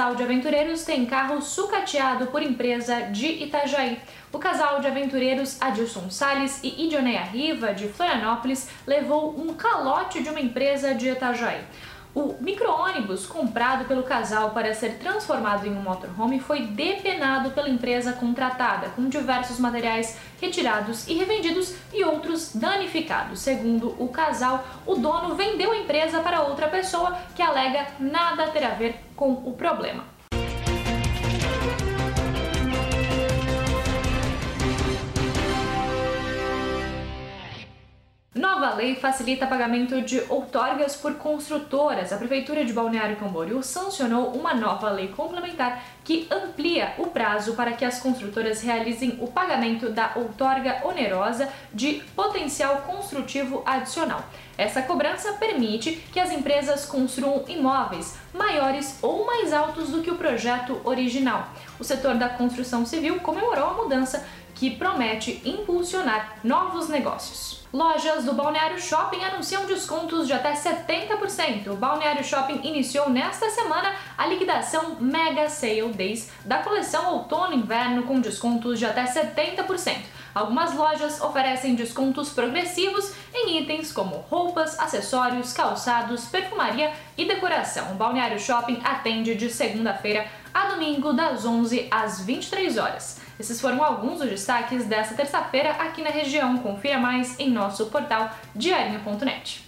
Casal de aventureiros tem carro sucateado por empresa de Itajaí. O casal de aventureiros Adilson Sales e Idioneia Riva, de Florianópolis, levou um calote de uma empresa de Itajaí. O micro-ônibus comprado pelo casal para ser transformado em um motorhome foi depenado pela empresa contratada, com diversos materiais retirados e revendidos e outros danificados. Segundo o casal, o dono vendeu a empresa para outra pessoa que alega nada ter a ver com o problema. Nova lei facilita pagamento de outorgas por construtoras. A Prefeitura de Balneário Camboriú sancionou uma nova lei complementar que amplia o prazo para que as construtoras realizem o pagamento da outorga onerosa de potencial construtivo adicional. Essa cobrança permite que as empresas construam imóveis maiores ou mais altos do que o projeto original. O setor da construção civil comemorou a mudança que promete impulsionar novos negócios. Lojas do Balneário Shopping anunciam descontos de até 70%. O Balneário Shopping iniciou nesta semana a liquidação Mega Sale Days da coleção Outono-Inverno com descontos de até 70%. Algumas lojas oferecem descontos progressivos em itens como roupas, acessórios, calçados, perfumaria e decoração. O Balneário Shopping atende de segunda-feira a domingo, das 11 às 23 horas. Esses foram alguns dos destaques desta terça-feira aqui na região. Confira mais em nosso portal diarinho.net.